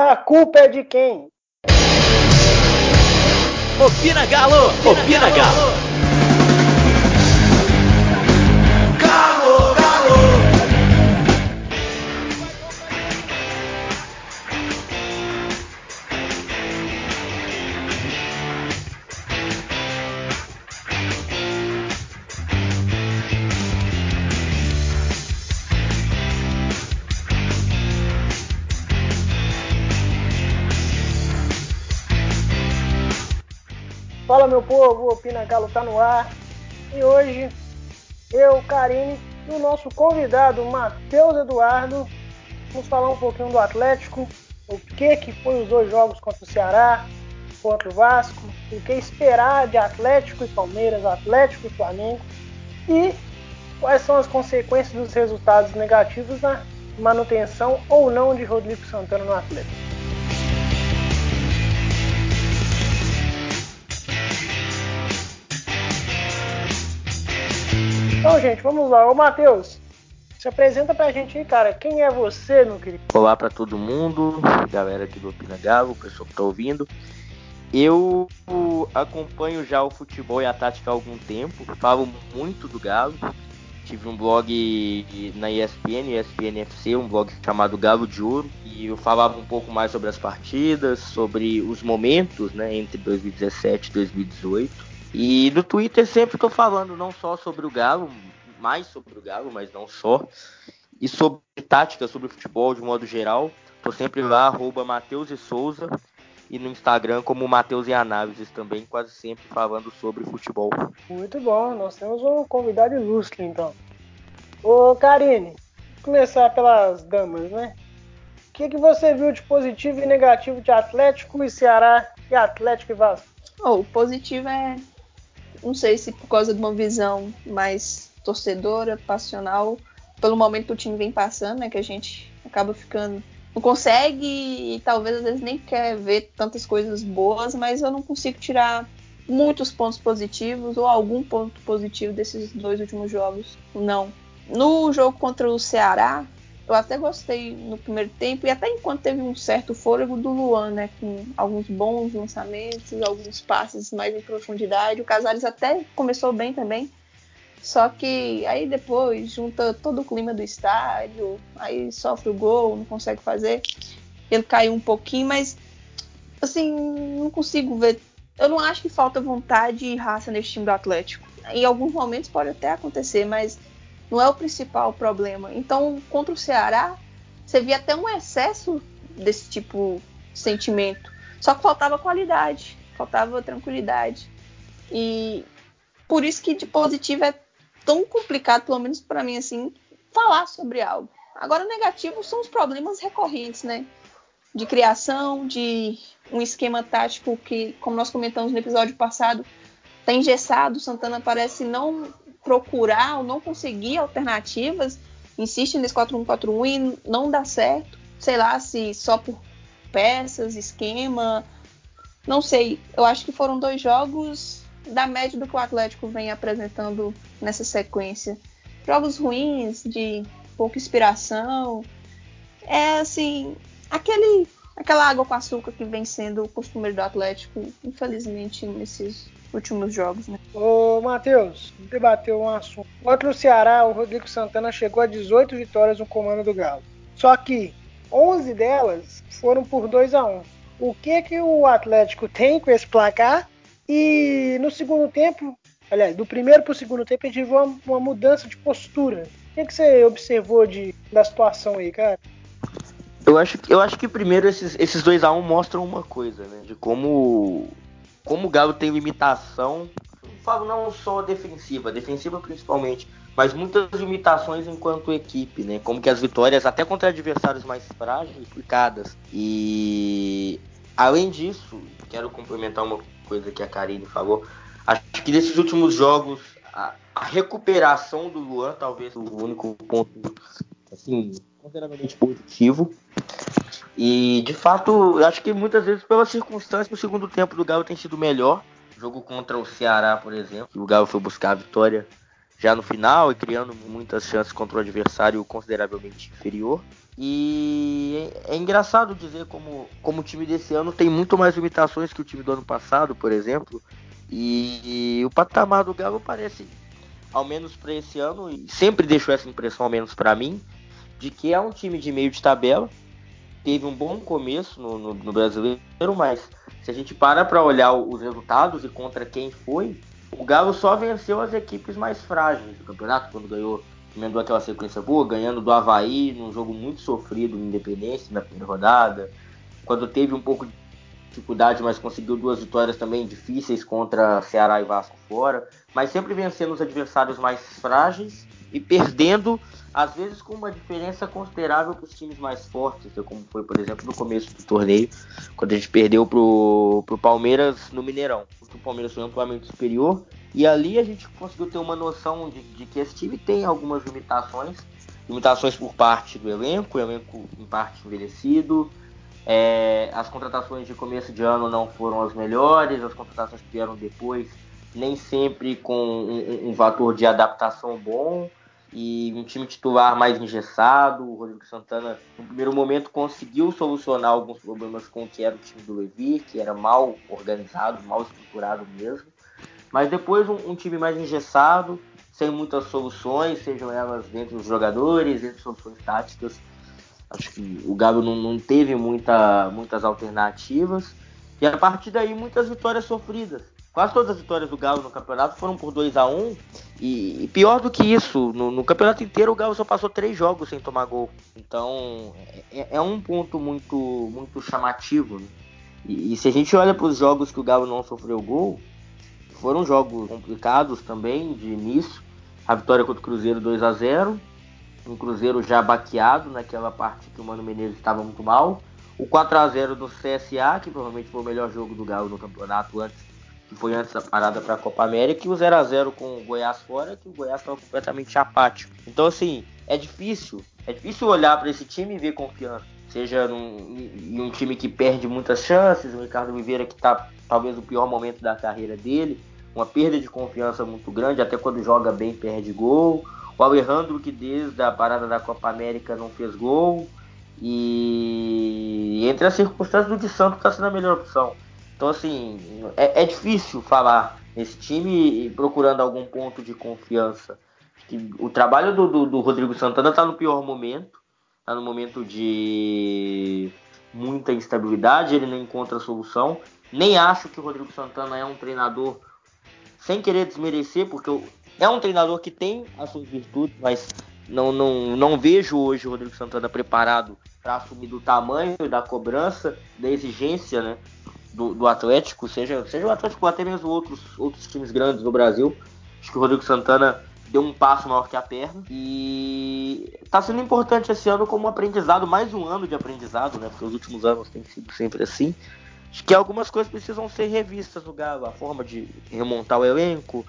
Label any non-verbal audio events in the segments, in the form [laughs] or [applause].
A culpa é de quem? Opina Galo! Opina, Opina Galo! Galo. Povo, o Opina Galo tá no ar. E hoje eu, Karine e o nosso convidado Matheus Eduardo vamos falar um pouquinho do Atlético, o que que foi os dois jogos contra o Ceará, contra o Vasco, o que esperar de Atlético e Palmeiras, Atlético e Flamengo e quais são as consequências dos resultados negativos na manutenção ou não de Rodrigo Santana no Atlético. Então, gente, vamos lá. Ô, Matheus, se apresenta pra gente aí, cara. Quem é você, meu querido? Olá pra todo mundo, galera aqui do Opina Galo, pessoal que tá ouvindo. Eu acompanho já o futebol e a tática há algum tempo, falo muito do Galo. Tive um blog na ESPN, ESPN FC, um blog chamado Galo de Ouro, e eu falava um pouco mais sobre as partidas, sobre os momentos, né, entre 2017 e 2018. E no Twitter sempre estou falando não só sobre o Galo, mais sobre o Galo, mas não só. E sobre tática, sobre futebol de modo geral. Estou sempre lá, arroba Matheus e Souza. E no Instagram como Matheus e Análises também, quase sempre falando sobre futebol. Muito bom, nós temos um convidado ilustre então. Ô Karine, começar pelas damas, né? O que, que você viu de positivo e negativo de Atlético e Ceará e Atlético e Vasco? Oh, o positivo é não sei se por causa de uma visão mais torcedora, passional, pelo momento que o time vem passando, né? Que a gente acaba ficando. Não consegue e talvez às vezes nem quer ver tantas coisas boas, mas eu não consigo tirar muitos pontos positivos ou algum ponto positivo desses dois últimos jogos. Não. No jogo contra o Ceará, eu até gostei no primeiro tempo e até enquanto teve um certo fôlego do Luan, né, com alguns bons lançamentos, alguns passes mais em profundidade. O Casares até começou bem também. Só que aí depois junta todo o clima do estádio, aí sofre o gol, não consegue fazer. Ele caiu um pouquinho, mas assim, não consigo ver. Eu não acho que falta vontade e raça nesse time do Atlético. Em alguns momentos pode até acontecer, mas não é o principal problema. Então, contra o Ceará, você via até um excesso desse tipo de sentimento. Só que faltava qualidade, faltava tranquilidade. E por isso que de positivo é tão complicado, pelo menos para mim, assim, falar sobre algo. Agora, negativo são os problemas recorrentes, né? De criação, de um esquema tático que, como nós comentamos no episódio passado, está engessado. Santana parece não procurar ou não conseguir alternativas, insiste nesse 4-1-4-1 e não dá certo. Sei lá se só por peças, esquema, não sei. Eu acho que foram dois jogos da média do que o Atlético vem apresentando nessa sequência. Jogos ruins, de pouca inspiração. É assim, aquele aquela água com açúcar que vem sendo o costume do Atlético, infelizmente, nesses últimos jogos, né? Ô, Matheus, debateu um assunto. Contra o Ceará, o Rodrigo Santana chegou a 18 vitórias no comando do Galo. Só que 11 delas foram por 2 a 1 O que que o Atlético tem com esse placar? E no segundo tempo, aliás, do primeiro para o segundo tempo, a gente viu uma, uma mudança de postura. O que, que você observou de, da situação aí, cara? Eu acho, eu acho que primeiro esses, esses 2 a 1 um mostram uma coisa, né? De como como o Galo tem limitação, falo não só defensiva, defensiva principalmente, mas muitas limitações enquanto equipe, né? Como que as vitórias, até contra adversários mais frágeis, complicadas. E além disso, quero complementar uma coisa que a Karine falou. Acho que nesses últimos jogos, a, a recuperação do Luan, talvez o único ponto assim, consideravelmente positivo. E de fato, acho que muitas vezes pelas circunstâncias, o segundo tempo do Galo tem sido melhor. Jogo contra o Ceará, por exemplo, o Galo foi buscar a vitória já no final e criando muitas chances contra o adversário consideravelmente inferior. E é engraçado dizer como, como o time desse ano tem muito mais limitações que o time do ano passado, por exemplo. E, e o patamar do Galo parece, ao menos para esse ano, e sempre deixou essa impressão, ao menos para mim, de que é um time de meio de tabela. Teve um bom começo no, no, no brasileiro, mas se a gente para para olhar os resultados e contra quem foi, o Galo só venceu as equipes mais frágeis do campeonato, quando ganhou, emendou aquela sequência boa, ganhando do Havaí num jogo muito sofrido no Independência na primeira rodada. Quando teve um pouco de dificuldade, mas conseguiu duas vitórias também difíceis contra Ceará e Vasco fora. Mas sempre vencendo os adversários mais frágeis e perdendo, às vezes com uma diferença considerável para os times mais fortes, como foi, por exemplo, no começo do torneio, quando a gente perdeu para o Palmeiras no Mineirão. O Palmeiras foi amplamente superior e ali a gente conseguiu ter uma noção de, de que esse time tem algumas limitações limitações por parte do elenco, elenco em parte envelhecido, é, as contratações de começo de ano não foram as melhores, as contratações que vieram depois nem sempre com um, um, fator de adaptação bom e um time titular mais engessado. O Rodrigo Santana, no primeiro momento, conseguiu solucionar alguns problemas com o que era o time do Levi, que era mal organizado, mal estruturado mesmo. Mas depois, um, um time mais engessado, sem muitas soluções, sejam elas dentro dos jogadores, dentro de soluções táticas. Acho que o Galo não, não teve muita, muitas alternativas. E a partir daí, muitas vitórias sofridas Quase todas as vitórias do Galo no campeonato foram por 2 a 1 e, pior do que isso, no, no, campeonato inteiro o Galo só passou três jogos sem tomar gol. Então é, é um ponto muito, muito chamativo. Né? E, e, se a gente olha para os jogos que o Galo não sofreu gol, foram jogos complicados também de início. A vitória contra o Cruzeiro 2 a 0 um Cruzeiro já baqueado naquela parte que o Mano Menezes estava muito mal. O 4 a 0 do CSA, que provavelmente foi o melhor jogo do Galo no campeonato antes foi antes da parada para a Copa América, e o 0 a 0 com o Goiás fora, que o Goiás estava completamente apático. Então, assim, é difícil, é difícil olhar para esse time e ver confiança. Seja num, um time que perde muitas chances, o Ricardo Oliveira que está talvez no pior momento da carreira dele, uma perda de confiança muito grande, até quando joga bem perde gol. O Alejandro que desde a parada da Copa América não fez gol. E entre as circunstâncias do de Santos está sendo a melhor opção. Então, assim, é, é difícil falar nesse time procurando algum ponto de confiança. O trabalho do, do, do Rodrigo Santana está no pior momento, está no momento de muita instabilidade, ele não encontra solução. Nem acho que o Rodrigo Santana é um treinador, sem querer desmerecer, porque é um treinador que tem as suas virtudes, mas não, não, não vejo hoje o Rodrigo Santana preparado para assumir do tamanho da cobrança, da exigência né, do, do Atlético, seja, seja o Atlético ou até mesmo outros, outros times grandes no Brasil. Acho que o Rodrigo Santana deu um passo maior que a perna e está sendo importante esse ano como aprendizado, mais um ano de aprendizado, né? Porque os últimos anos tem sido sempre assim. Acho que algumas coisas precisam ser revistas no Galo, a forma de remontar o elenco,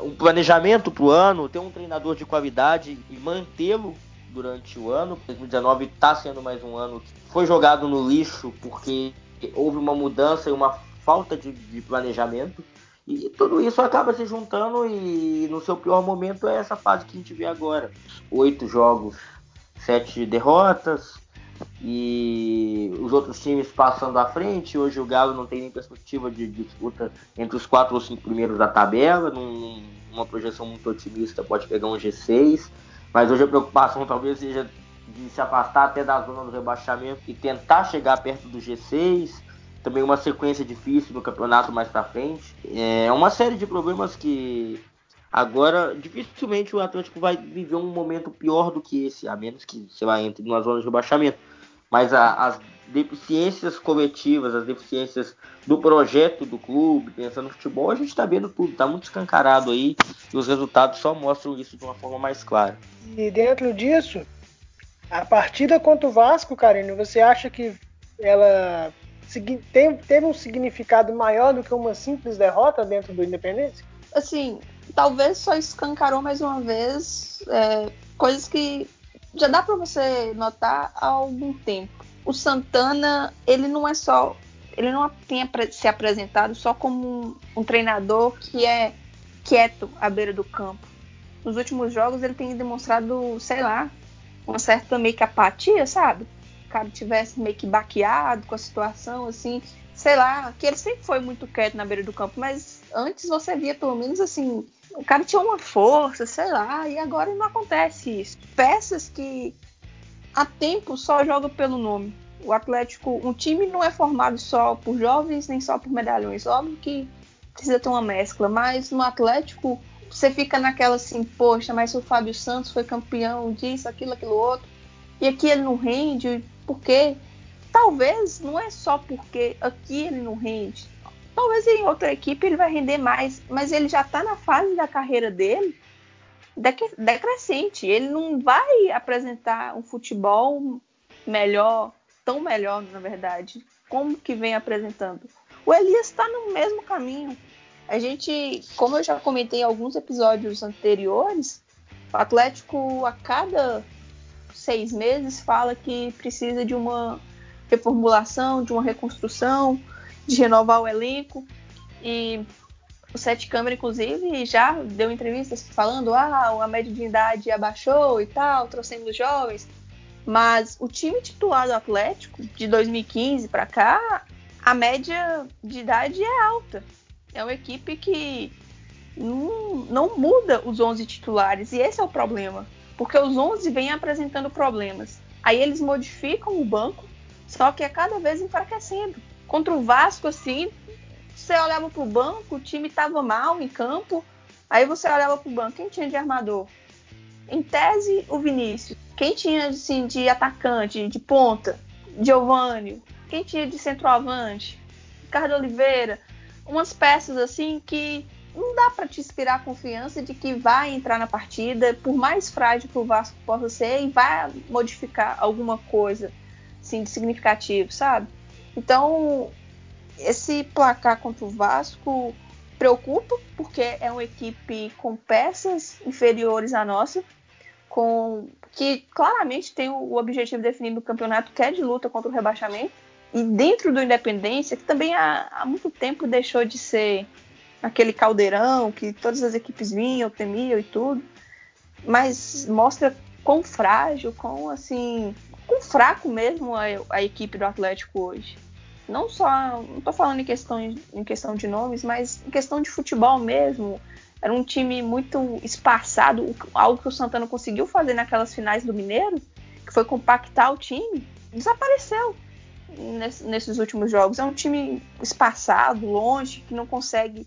um planejamento para o ano, ter um treinador de qualidade e mantê-lo durante o ano. 2019 está sendo mais um ano que foi jogado no lixo porque houve uma mudança e uma falta de, de planejamento. E tudo isso acaba se juntando e no seu pior momento é essa fase que a gente vê agora. Oito jogos, sete derrotas e os outros times passando à frente. Hoje o Galo não tem nem perspectiva de disputa entre os quatro ou cinco primeiros da tabela. Num, numa projeção muito otimista pode pegar um G6. Mas hoje a preocupação talvez seja de se afastar até da zona do rebaixamento e tentar chegar perto do G6. Também uma sequência difícil no campeonato mais para frente. É uma série de problemas que agora dificilmente o Atlético vai viver um momento pior do que esse, a menos que, sei lá, entre numa zona de rebaixamento. Mas a, as deficiências coletivas, as deficiências do projeto do clube, pensando no futebol, a gente está vendo tudo, está muito escancarado aí e os resultados só mostram isso de uma forma mais clara. E dentro disso, a partida contra o Vasco, Karine, você acha que ela teve um significado maior do que uma simples derrota dentro do Independência? Assim, talvez só escancarou mais uma vez é, coisas que já dá para você notar há algum tempo. O Santana, ele não é só. Ele não tem se apresentado só como um, um treinador que é quieto à beira do campo. nos últimos jogos ele tem demonstrado, sei lá, uma certa meio que apatia, sabe? O cara tivesse meio que baqueado com a situação, assim, sei lá, que ele sempre foi muito quieto na beira do campo, mas antes você via pelo menos assim, o cara tinha uma força, sei lá, e agora não acontece isso. Peças que há tempo só jogam pelo nome. O Atlético, um time não é formado só por jovens nem só por medalhões. Óbvio que precisa ter uma mescla, mas no Atlético você fica naquela assim, poxa, mas o Fábio Santos foi campeão disso, aquilo, aquilo outro, e aqui ele não rende, por quê? Talvez não é só porque aqui ele não rende. Talvez em outra equipe ele vai render mais, mas ele já está na fase da carreira dele decrescente. Ele não vai apresentar um futebol melhor, tão melhor, na verdade, como que vem apresentando. O Elias está no mesmo caminho. A gente, como eu já comentei em alguns episódios anteriores, o Atlético a cada seis meses fala que precisa de uma reformulação, de uma reconstrução, de renovar o elenco. E o Sete Câmara, inclusive, já deu entrevistas falando: ah, a média de idade abaixou e tal, trouxemos jovens. Mas o time titular do Atlético, de 2015 para cá, a média de idade é alta. É uma equipe que não, não muda os 11 titulares, e esse é o problema. Porque os 11 vêm apresentando problemas. Aí eles modificam o banco, só que é cada vez enfraquecendo. Contra o Vasco, assim, você olhava pro banco, o time tava mal em campo. Aí você olhava pro banco, quem tinha de armador? Em tese, o Vinícius. Quem tinha assim, de atacante, de ponta? Giovanni. Quem tinha de centroavante? Ricardo Oliveira. Umas peças assim que não dá para te inspirar confiança de que vai entrar na partida, por mais frágil que o Vasco possa ser, e vai modificar alguma coisa assim, de significativo, sabe? Então, esse placar contra o Vasco preocupa, porque é uma equipe com peças inferiores à nossa, com que claramente tem o objetivo definido no campeonato, que é de luta contra o rebaixamento. E dentro do Independência, que também há, há muito tempo deixou de ser aquele caldeirão que todas as equipes vinham, temiam e tudo, mas mostra quão frágil, quão assim, quão fraco mesmo a, a equipe do Atlético hoje não só, não tô falando em questão, em questão de nomes, mas em questão de futebol mesmo. Era um time muito espaçado, algo que o Santana conseguiu fazer naquelas finais do Mineiro, que foi compactar o time, desapareceu nesses últimos jogos. É um time espaçado, longe, que não consegue.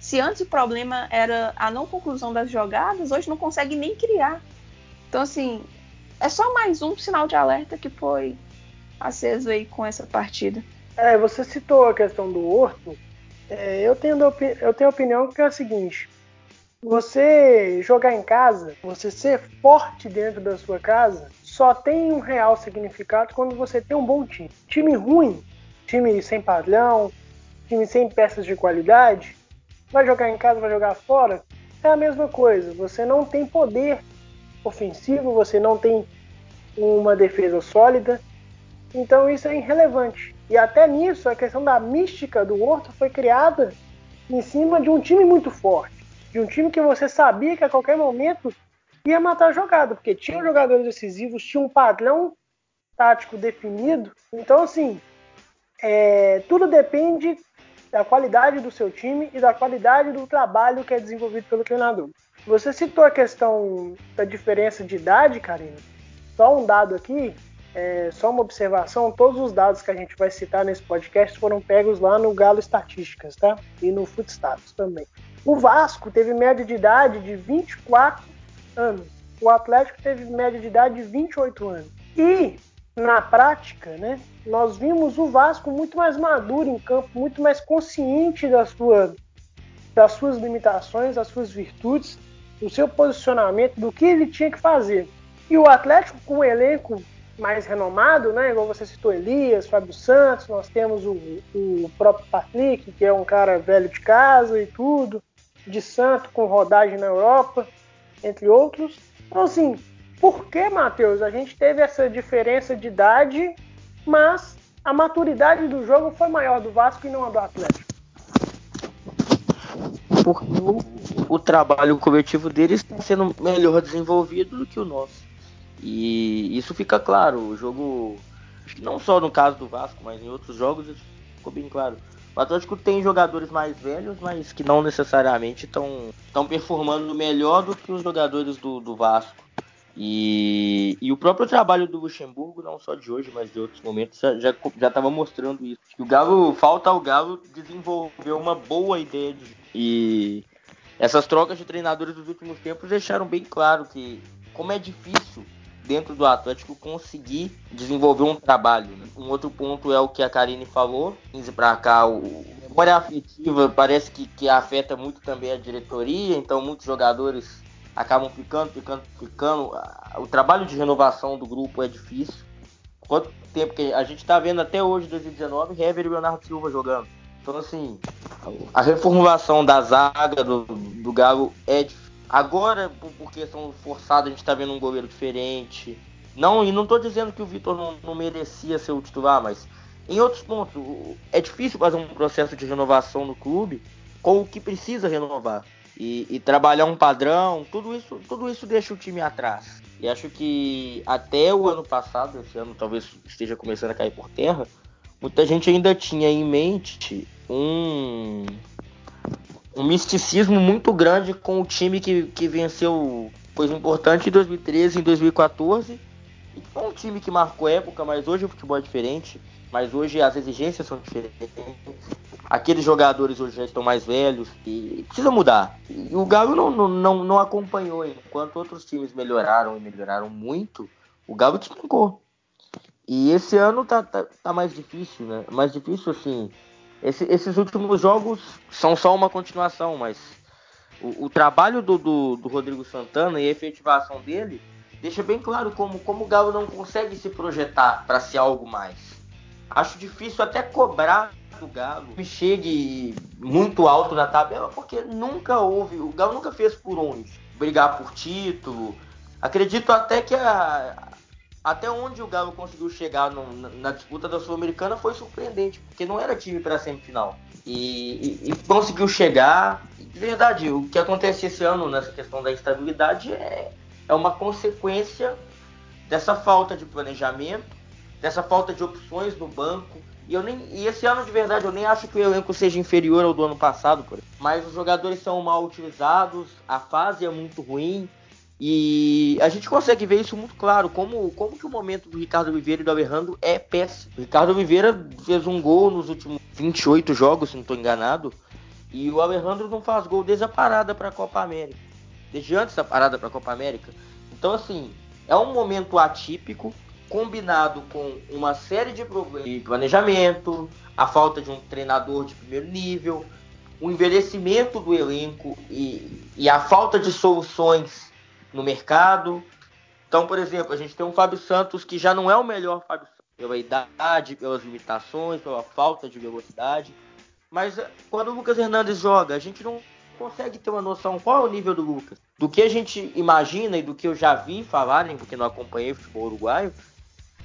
Se antes o problema era a não conclusão das jogadas, hoje não consegue nem criar. Então, assim, é só mais um sinal de alerta que foi aceso aí com essa partida. É, você citou a questão do Horto. É, eu, tenho, eu tenho a opinião que é a seguinte: você jogar em casa, você ser forte dentro da sua casa, só tem um real significado quando você tem um bom time. Time ruim, time sem padrão, time sem peças de qualidade, vai jogar em casa, vai jogar fora, é a mesma coisa. Você não tem poder ofensivo, você não tem uma defesa sólida, então isso é irrelevante. E até nisso, a questão da mística do Horto foi criada em cima de um time muito forte. De um time que você sabia que a qualquer momento ia matar a jogada, porque tinha jogadores decisivos, tinha um padrão tático definido. Então, assim, é, tudo depende da qualidade do seu time e da qualidade do trabalho que é desenvolvido pelo treinador. Você citou a questão da diferença de idade, Karina. Só um dado aqui: é, só uma observação: todos os dados que a gente vai citar nesse podcast foram pegos lá no Galo Estatísticas, tá? E no Footstatus também. O Vasco teve média de idade de 24 anos. O Atlético teve média de idade de 28 anos. E, na prática, né, nós vimos o Vasco muito mais maduro em campo, muito mais consciente da sua, das suas limitações, das suas virtudes, do seu posicionamento, do que ele tinha que fazer. E o Atlético, com um elenco mais renomado, né? Igual você citou Elias, Fábio Santos, nós temos o, o próprio Patrick, que é um cara velho de casa e tudo, de santo com rodagem na Europa, entre outros. Então, assim, por que, Matheus, a gente teve essa diferença de idade, mas a maturidade do jogo foi maior do Vasco e não a do Atlético? Porque o, o trabalho coletivo deles está sendo melhor desenvolvido do que o nosso. E isso fica claro. O jogo, acho que não só no caso do Vasco, mas em outros jogos isso ficou bem claro. O Atlético tem jogadores mais velhos, mas que não necessariamente estão performando melhor do que os jogadores do, do Vasco. E, e, o próprio trabalho do Luxemburgo, não só de hoje, mas de outros momentos, já estava mostrando isso. O Galo, falta ao Galo desenvolver uma boa ideia de. E essas trocas de treinadores dos últimos tempos deixaram bem claro que, como é difícil dentro do Atlético conseguir desenvolver um trabalho. Né? Um outro ponto é o que a Karine falou, 15 para cá, o memória afetiva parece que, que afeta muito também a diretoria, então muitos jogadores acabam ficando, ficando, ficando. O trabalho de renovação do grupo é difícil. Quanto tempo que a gente está vendo até hoje, 2019, Hever e Leonardo Silva jogando. Então, assim, a reformulação da zaga do, do Galo é difícil Agora, por questão forçada, a gente tá vendo um goleiro diferente. Não, e não tô dizendo que o Vitor não, não, merecia ser o titular, mas em outros pontos, é difícil fazer um processo de renovação no clube com o que precisa renovar. E, e, trabalhar um padrão, tudo isso, tudo isso deixa o time atrás. E acho que até o ano passado, esse ano talvez esteja começando a cair por terra, muita gente ainda tinha em mente um, um misticismo muito grande com o time que, que venceu coisa importante em 2013 e 2014. E foi um time que marcou época, mas hoje o futebol é diferente. Mas hoje as exigências são diferentes. Aqueles jogadores hoje já estão mais velhos e precisa mudar. E o Galo não, não, não, não acompanhou. Enquanto outros times melhoraram e melhoraram muito, o Galo despencou. E esse ano tá, tá, tá mais difícil, né? Mais difícil assim esse, esses últimos jogos são só uma continuação, mas o, o trabalho do, do, do, Rodrigo Santana e a efetivação dele deixa bem claro como, como o Galo não consegue se projetar para ser algo mais. Acho difícil até cobrar do Galo que chegue muito alto na tabela, porque nunca houve, o Galo nunca fez por onde brigar por título. Acredito até que a, até onde o Galo conseguiu chegar no, na, na, disputa da Sul-Americana foi surpreendente, porque não era time para semifinal. E, e, e, conseguiu chegar. De verdade, o que acontece esse ano nessa questão da instabilidade é, é uma consequência dessa falta de planejamento, dessa falta de opções no banco. E, eu nem, e esse ano, de verdade, eu nem acho que o elenco seja inferior ao do ano passado, por mas os jogadores são mal utilizados, a fase é muito ruim. E a gente consegue ver isso muito claro, como, como que o momento do Ricardo Oliveira e do Alejandro é péssimo. O Ricardo Oliveira fez um gol nos últimos 28 jogos, se não estou enganado, e o Alejandro não faz gol desde a parada para a Copa América, desde antes da parada para a Copa América. Então, assim, é um momento atípico, combinado com uma série de problemas de planejamento, a falta de um treinador de primeiro nível, o envelhecimento do elenco e, e a falta de soluções no mercado. Então, por exemplo, a gente tem um Fábio Santos que já não é o melhor Fábio Santos pela idade, pelas limitações, pela falta de velocidade. Mas eh, quando o Lucas Hernandes joga, a gente não consegue ter uma noção qual é o nível do Lucas. Do que a gente imagina e do que eu já vi falarem, porque não acompanhei o futebol uruguaio,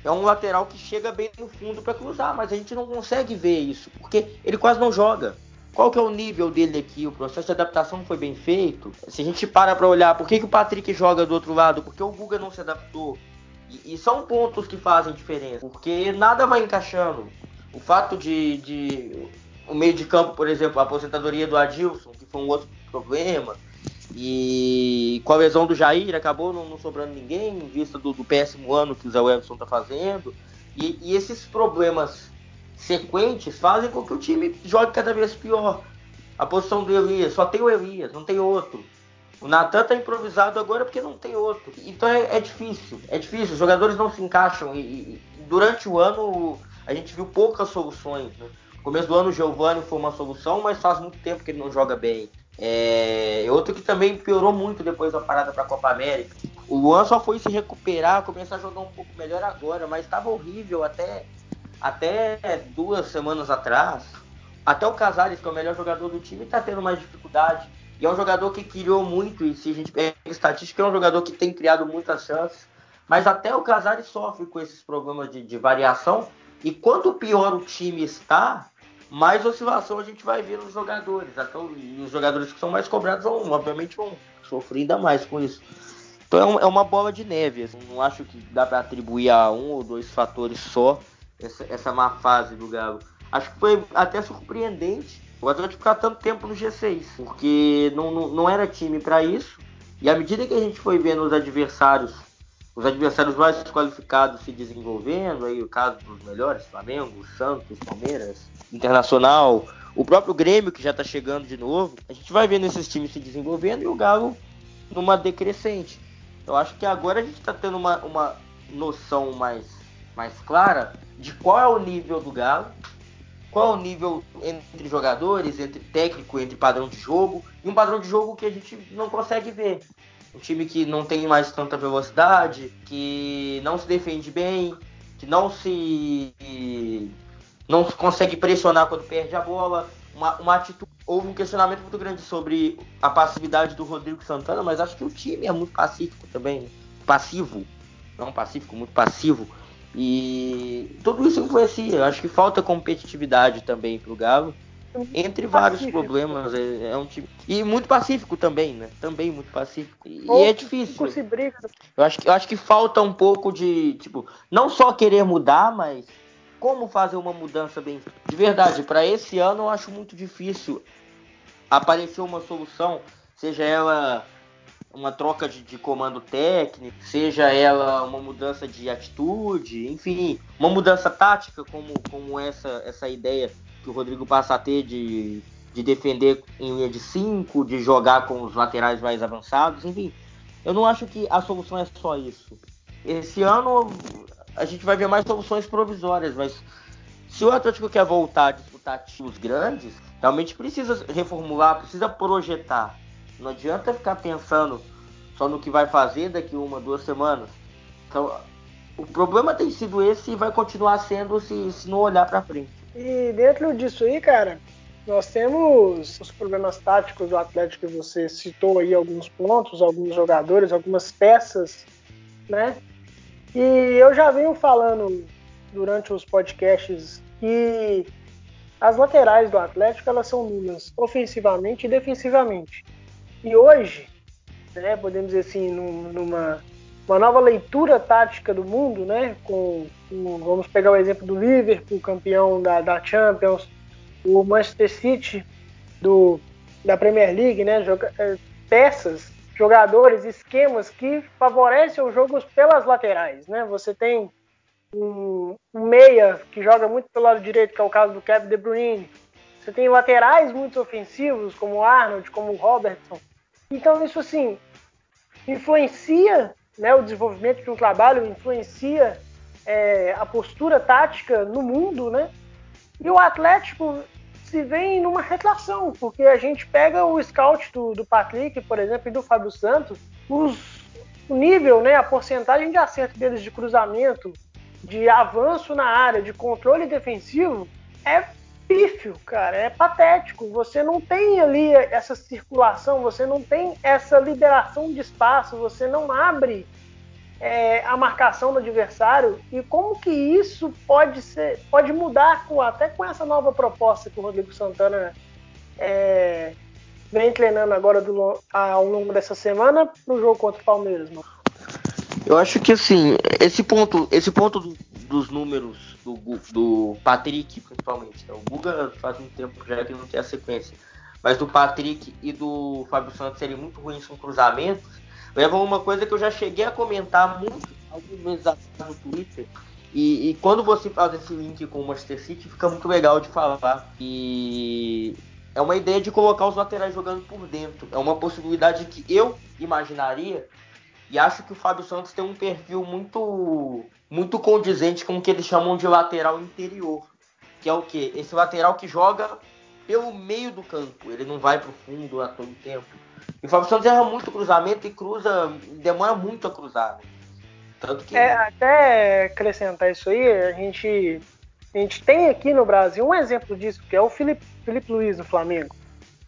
é um lateral que chega bem no fundo para cruzar, mas a gente não consegue ver isso, porque ele quase não joga. Qual que é o nível dele aqui? O processo de adaptação foi bem feito? Se a gente para para olhar, por que, que o Patrick joga do outro lado? Porque o Guga não se adaptou? E, e, são pontos que fazem diferença, porque nada vai encaixando. O fato de, de o meio de campo, por exemplo, a aposentadoria do Adilson, que foi um outro problema, e com a lesão do Jair acabou não, não sobrando ninguém, em vista do, do, péssimo ano que o Zé Everson está fazendo. E, e, esses problemas sequentes fazem com que o time jogue cada vez pior. A posição do Elias, só tem o Elias, não tem outro. O Natan tá improvisado agora porque não tem outro. Então é, é difícil, é difícil. Os jogadores não se encaixam e, e durante o ano a gente viu poucas soluções. Né? No começo do ano o Giovanni foi uma solução, mas faz muito tempo que ele não joga bem. É outro que também piorou muito depois da parada para a Copa América. O Luan só foi se recuperar, começar a jogar um pouco melhor agora, mas estava horrível até até duas semanas atrás, até o Casares, que é o melhor jogador do time, está tendo mais dificuldade. E é um jogador que criou muito, e se a gente pega estatística, é um jogador que tem criado muitas chances. Mas até o Casares sofre com esses problemas de, de variação. E quanto pior o time está, mais oscilação a gente vai ver nos jogadores. Até os jogadores que são mais cobrados vão, obviamente, vão sofrer ainda mais com isso. Então é, é uma bola de neve. Assim, não acho que dá para atribuir a um ou dois fatores só essa, essa má fase do Galo. Acho que foi até surpreendente o Atlético ficar tanto tempo no G6, porque não, não, não era time para isso. E à medida que a gente foi vendo os adversários, os adversários mais qualificados se desenvolvendo, aí o caso dos melhores, Flamengo, Santos, Palmeiras, Internacional, o próprio Grêmio que já está chegando de novo, a gente vai vendo esses times se desenvolvendo e o Galo numa decrescente. Eu acho que agora a gente está tendo uma, uma noção mais, mais clara de qual é o nível do Galo, qual é o nível entre jogadores, entre técnico, entre padrão de jogo, e um padrão de jogo que a gente não consegue ver. Um time que não tem mais tanta velocidade, que não se defende bem, que não se não consegue pressionar quando perde a bola, uma, uma atitude. Houve um questionamento muito grande sobre a passividade do Rodrigo Santana, mas acho que o time é muito pacífico também, passivo, não pacífico, muito passivo. E tudo isso influencia. Eu acho que falta competitividade também pro Galo. Entre vários pacífico. problemas, é, é, um time. E muito pacífico também, né? Também muito pacífico. E, e é difícil. Se briga. Eu acho, que, eu acho que falta um pouco de, tipo, não só querer mudar, mas como fazer uma mudança bem. De verdade, para esse ano eu acho muito difícil aparecer uma solução, seja ela uma troca de, de, comando técnico, seja ela uma mudança de atitude, enfim, uma mudança tática, como, como essa, essa ideia que o Rodrigo passa a ter de, de defender em linha de 5, de jogar com os laterais mais avançados, enfim. Eu não acho que a solução é só isso. Esse ano a gente vai ver mais soluções provisórias, mas se o Atlético quer voltar a disputar títulos grandes, realmente precisa reformular, precisa projetar. Não adianta ficar pensando só no que vai fazer daqui uma, duas semanas. Então, o problema tem sido esse e vai continuar sendo se, se não olhar para frente. E dentro disso aí, cara, nós temos os problemas táticos do Atlético que você citou aí alguns pontos, alguns jogadores, algumas peças, né? E eu já venho falando durante os podcasts que as laterais do Atlético elas são nulas ofensivamente e defensivamente. E hoje, né, podemos dizer assim, num, numa uma nova leitura tática do mundo, né, com, com, vamos pegar o exemplo do Liverpool, campeão da, da Champions, o Manchester City do, da Premier League, né, joga, é, peças, jogadores, esquemas que favorecem os jogos pelas laterais, né, você tem um, um meia que joga muito pelo lado direito, que é o caso do Kevin De Bruyne, você tem laterais muito ofensivos, como o Arnold, como o Robertson. Então, isso assim, influencia né, o desenvolvimento de um trabalho, influencia é, a postura tática no mundo, né? E o Atlético se vê numa retração, porque a gente pega o scout do, do Patrick, por exemplo, e do Fábio Santos, os, o nível, né, a porcentagem de acerto deles de cruzamento, de avanço na área, de controle defensivo, é pífio, cara, é patético. Você não tem ali essa circulação, você não tem essa liberação de espaço, você não abre é, a marcação do adversário. E como que isso pode ser, pode mudar com, até com essa nova proposta que o Rodrigo Santana é, vem treinando agora do, ao longo dessa semana no jogo contra o Palmeiras? Mano? Eu acho que assim, esse ponto, esse ponto do, dos números do, do Patrick, principalmente. Né? O Guga faz um tempo já que não tem a sequência. Mas do Patrick e do Fábio Santos serem muito ruins com cruzamentos, levam uma coisa que eu já cheguei a comentar muito alguns meses atrás no Twitter. E, e, quando você faz esse link com o Manchester City, fica muito legal de falar. E é uma ideia de colocar os laterais jogando por dentro. É uma possibilidade que eu imaginaria e acho que o Fábio Santos tem um perfil muito muito condizente com o que eles chamam de lateral interior. Que é o que? Esse lateral que joga pelo meio do campo. Ele não vai pro fundo a todo tempo. E o Fábio Santos erra muito cruzamento e cruza, demora muito a cruzar. Né? Tanto que... É, até acrescentar isso aí, a gente, a gente tem aqui no Brasil um exemplo disso, que é o Felipe, Felipe Luiz no Flamengo.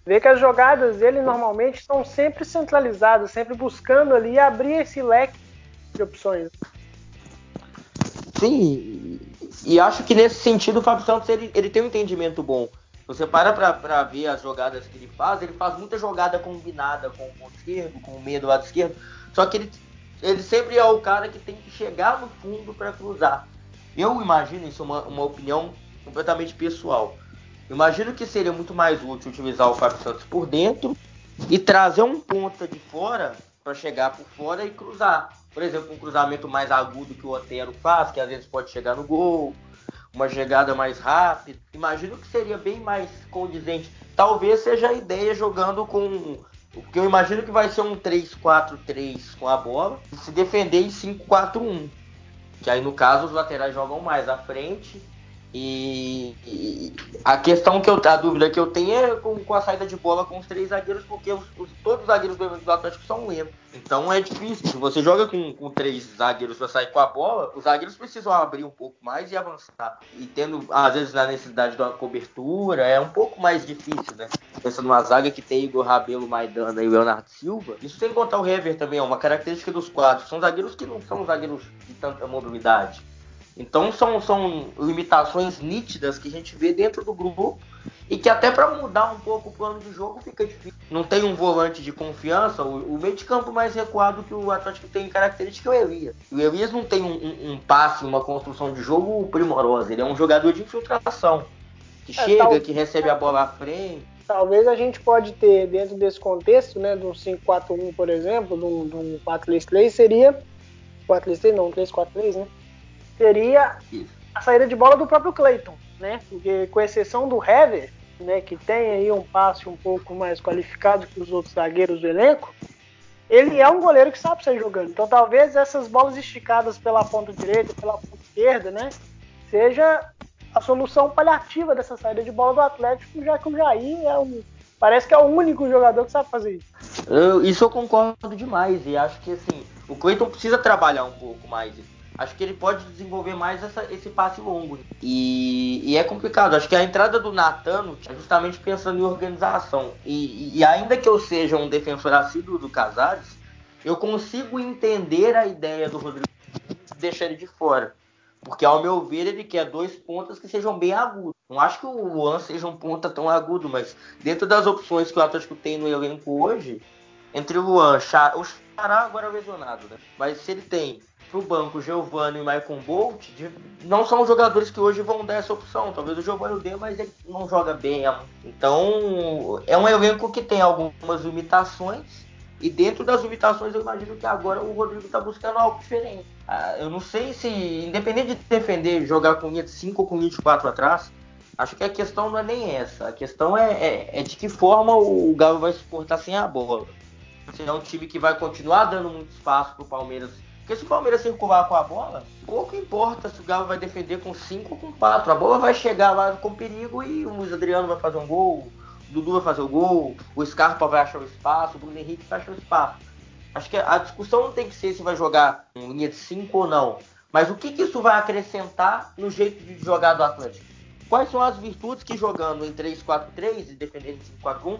Vê que as jogadas dele normalmente estão sempre centralizadas, sempre buscando ali abrir esse leque de opções. Sim, e acho que nesse sentido o Fábio Santos ele, ele tem um entendimento bom. Você para pra ver as jogadas que ele faz, ele faz muita jogada combinada com o ponto esquerdo, com o meio do lado esquerdo, só que ele, ele sempre é o cara que tem que chegar no fundo para cruzar. Eu imagino, isso uma, uma opinião completamente pessoal. Imagino que seria muito mais útil utilizar o Fábio Santos por dentro e trazer um ponta de fora para chegar por fora e cruzar. Por exemplo, um cruzamento mais agudo que o Otero faz, que às vezes pode chegar no gol, uma chegada mais rápida. Imagino que seria bem mais condizente. Talvez seja a ideia jogando com. Porque eu imagino que vai ser um 3-4-3 com a bola e se defender em 5-4-1. Que aí no caso os laterais jogam mais à frente e, e, a questão que eu a dúvida que eu tenho é com, com a saída de bola com os três zagueiros, porque os, os, todos os zagueiros do Atlético são lentos. Então é difícil. Se você joga com, com três zagueiros para sair com a bola, os zagueiros precisam abrir um pouco mais e avançar. E tendo, às vezes, na necessidade de uma cobertura, é um pouco mais difícil, né? Pensa numa zaga que tem Igor Rabelo, Maidana e Leonardo Silva. Isso sem contar o Hever também, é uma característica dos quadros. São zagueiros que não são zagueiros de tanta mobilidade. Então são, são limitações nítidas que a gente vê dentro do grupo e que até para mudar um pouco o plano de jogo fica difícil. Não tem um volante de confiança, o, o meio de campo mais recuado que o Atlético tem característica é o Elias. O Elias não tem um, um, um passe, uma construção de jogo primorosa, ele é um jogador de infiltração, que é, chega, tal... que recebe a bola à frente. Talvez a gente pode ter, dentro desse contexto, né, do 5-4-1, por exemplo, do, do 4-3-3, seria 4-3-3 não, 3-4-3, né? Seria a saída de bola do próprio Clayton, né? Porque com exceção do Hever, né, que tem aí um passe um pouco mais qualificado que os outros zagueiros do elenco, ele é um goleiro que sabe sair jogando. Então talvez essas bolas esticadas pela ponta direita, pela ponta esquerda, né, seja a solução paliativa dessa saída de bola do Atlético, já que o Jair é um, parece que é o único jogador que sabe fazer isso. Eu, isso eu concordo demais e acho que assim, o Clayton precisa trabalhar um pouco mais acho que ele pode desenvolver mais essa, esse passe longo. E, e, é complicado. Acho que a entrada do Natano é justamente pensando em organização. E, e ainda que eu seja um defensor assíduo do Casares, eu consigo entender a ideia do Rodrigo deixar ele de fora. Porque, ao meu ver, ele quer dois pontas que sejam bem agudos. Não acho que o Luan seja um ponta tão agudo, mas dentro das opções que o Atlético tem no elenco hoje, entre o Luan, o Xará agora lesionado, né? Mas se ele tem pro banco Giovanni e Michael Bolt, não são jogadores que hoje vão dar essa opção. Talvez o Giovanni dê, mas ele não joga bem. Então, é um elenco que tem algumas limitações. E dentro das limitações, eu imagino que agora o Rodrigo está buscando algo diferente. Ah, eu não sei se, independente de defender, jogar com linha de 5 ou com linha de 4 atrás, acho que a questão não é nem essa. A questão é, é, é de que forma o Galo vai se portar sem a bola. Se é um time que vai continuar dando muito espaço para o Palmeiras porque se o Palmeiras circular com a bola, pouco importa se o Galo vai defender com 5 ou com 4. A bola vai chegar lá com perigo e o Luiz Adriano vai fazer um gol, o Dudu vai fazer o gol, o Scarpa vai achar o espaço, o Bruno Henrique vai achar o espaço. Acho que a discussão não tem que ser se vai jogar em linha de 5 ou não. Mas o que, que isso vai acrescentar no jeito de jogar do Atlético? Quais são as virtudes que jogando em 3-4-3 e defendendo em 5-4-1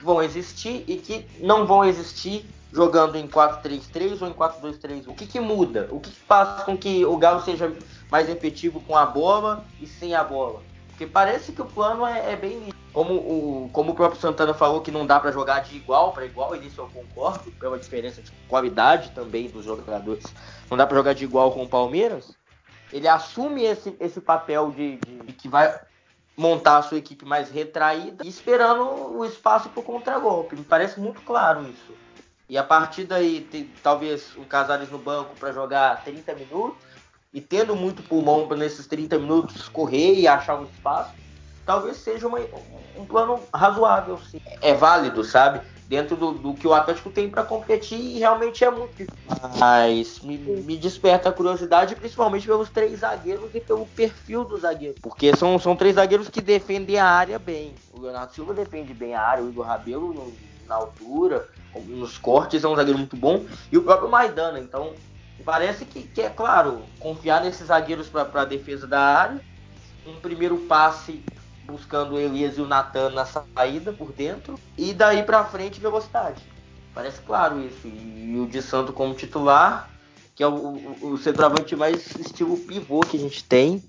vão existir e que não vão existir jogando em 4-3-3 ou em 4-2-3-1? O que, que muda? O que, que faz com que o Galo seja mais efetivo com a bola e sem a bola? Porque parece que o plano é, é bem como o, como o próprio Santana falou que não dá para jogar de igual para igual, e nisso eu concordo, pela diferença de qualidade também dos jogadores. Não dá para jogar de igual com o Palmeiras. Ele assume esse, esse papel de, de, de que vai montar a sua equipe mais retraída e esperando o espaço para o contragolpe. Me parece muito claro isso. E a partir daí, tem, talvez o Casares no banco para jogar 30 minutos e tendo muito pulmão para nesses 30 minutos correr e achar um espaço, talvez seja uma, um plano razoável, sim. É válido, sabe? Dentro do, do que o Atlético tem para competir e realmente é muito. Mas me, me, desperta a curiosidade, principalmente pelos três zagueiros e pelo perfil dos zagueiros. Porque são, são três zagueiros que defendem a área bem. O Leonardo Silva defende bem a área, o Igor Rabelo no, na altura, nos cortes é um zagueiro muito bom. E o próprio Maidana. Então, parece que, que é claro, confiar nesses zagueiros para a defesa da área. Um primeiro passe buscando o Elias e o Natan na saída por dentro. E daí para frente, velocidade. Parece claro isso. E o de Santo como titular, que é o, o, o centroavante mais estilo pivô que a gente tem.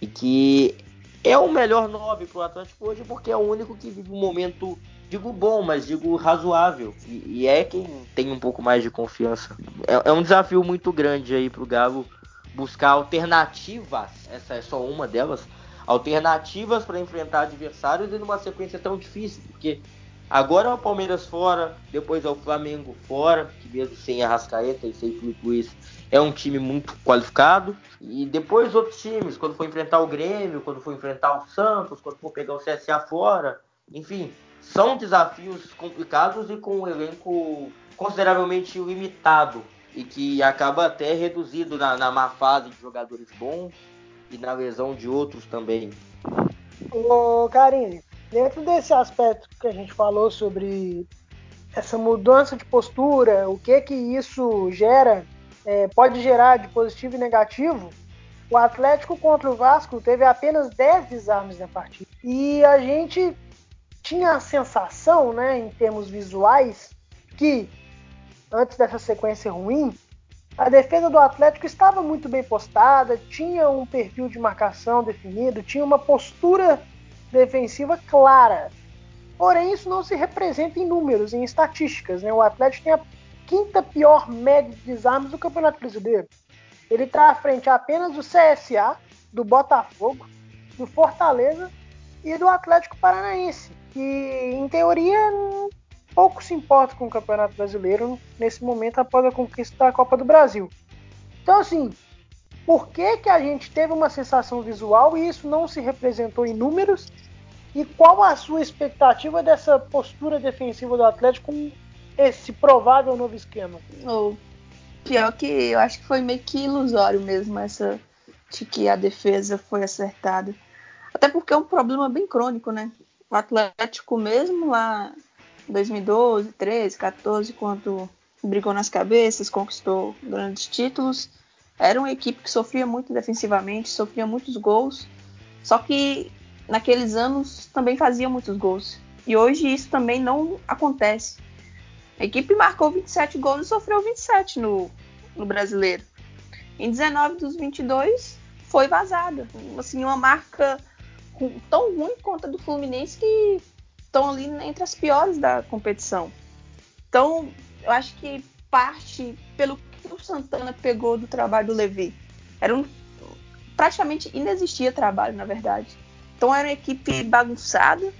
e que é o melhor 9 para o Atlético hoje porque é o único que vive um momento, digo bom, mas digo razoável. E, e é quem tem um pouco mais de confiança. É, é um desafio muito grande aí para o Galo buscar alternativas, essa é só uma delas, alternativas para enfrentar adversários e numa sequência tão difícil, porque agora é o Palmeiras fora, depois é o Flamengo fora, que mesmo sem Arrascaeta e sem Felipe Luiz é um time muito qualificado, e depois outros times, quando for enfrentar o Grêmio, quando for enfrentar o Santos, quando for pegar o CSA fora, enfim, são desafios complicados e com um elenco consideravelmente limitado e que acaba até reduzido na, na má fase de jogadores bons e na lesão de outros também. Ô, Karine, dentro desse aspecto que a gente falou sobre essa mudança de postura, o que que isso gera, é, pode gerar de positivo e negativo, o Atlético contra o Vasco teve apenas 10 desarmes na partida. E a gente tinha a sensação, né, em termos visuais, que antes dessa sequência ruim, a defesa do Atlético estava muito bem postada, tinha um perfil de marcação definido, tinha uma postura defensiva clara. Porém, isso não se representa em números, em estatísticas. Né? O Atlético tem a quinta pior média de desarmes do Campeonato Brasileiro. Ele está à frente apenas do CSA, do Botafogo, do Fortaleza e do Atlético Paranaense, que em teoria pouco se importa com o Campeonato Brasileiro nesse momento após a conquista da Copa do Brasil. Então, assim, por que, que a gente teve uma sensação visual e isso não se representou em números? E qual a sua expectativa dessa postura defensiva do Atlético com esse provável novo esquema? Oh, pior que eu acho que foi meio que ilusório mesmo essa de que a defesa foi acertada. Até porque é um problema bem crônico, né? O Atlético mesmo lá 2012, 13, 14, quando brigou nas cabeças, conquistou grandes títulos. Era uma equipe que sofria muito defensivamente, sofria muitos gols. Só que naqueles anos também fazia muitos gols. E hoje isso também não acontece. A equipe marcou 27 gols e sofreu 27 no, no brasileiro. Em 19 dos 22 foi vazada. Assim, uma marca tão ruim quanto a do Fluminense que estão ali entre as piores da competição. Então, eu acho que parte pelo que o Santana pegou do trabalho do Levi. Era um praticamente inexistia trabalho, na verdade. Então era uma equipe bagunçada,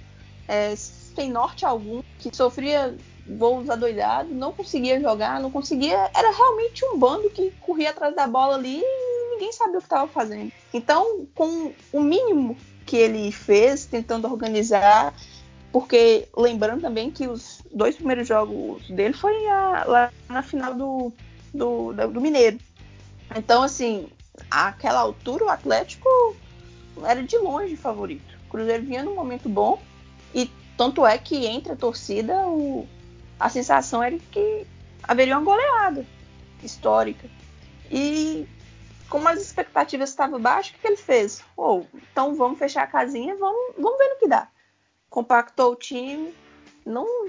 é, sem norte algum, que sofria voos adoidados, não conseguia jogar, não conseguia. Era realmente um bando que corria atrás da bola ali e ninguém sabia o que estava fazendo. Então, com o mínimo que ele fez, tentando organizar, porque lembrando também que os dois primeiros jogos dele foi a, lá na final do, do, do Mineiro. Então, assim, àquela altura o Atlético era de longe favorito. O Cruzeiro vinha num momento bom e tanto é que entre a torcida o, a sensação era que haveria uma goleada histórica. E como as expectativas estavam baixas, o que, que ele fez? Oh, então vamos fechar a casinha, vamos, vamos ver no que dá compactou o time. Não,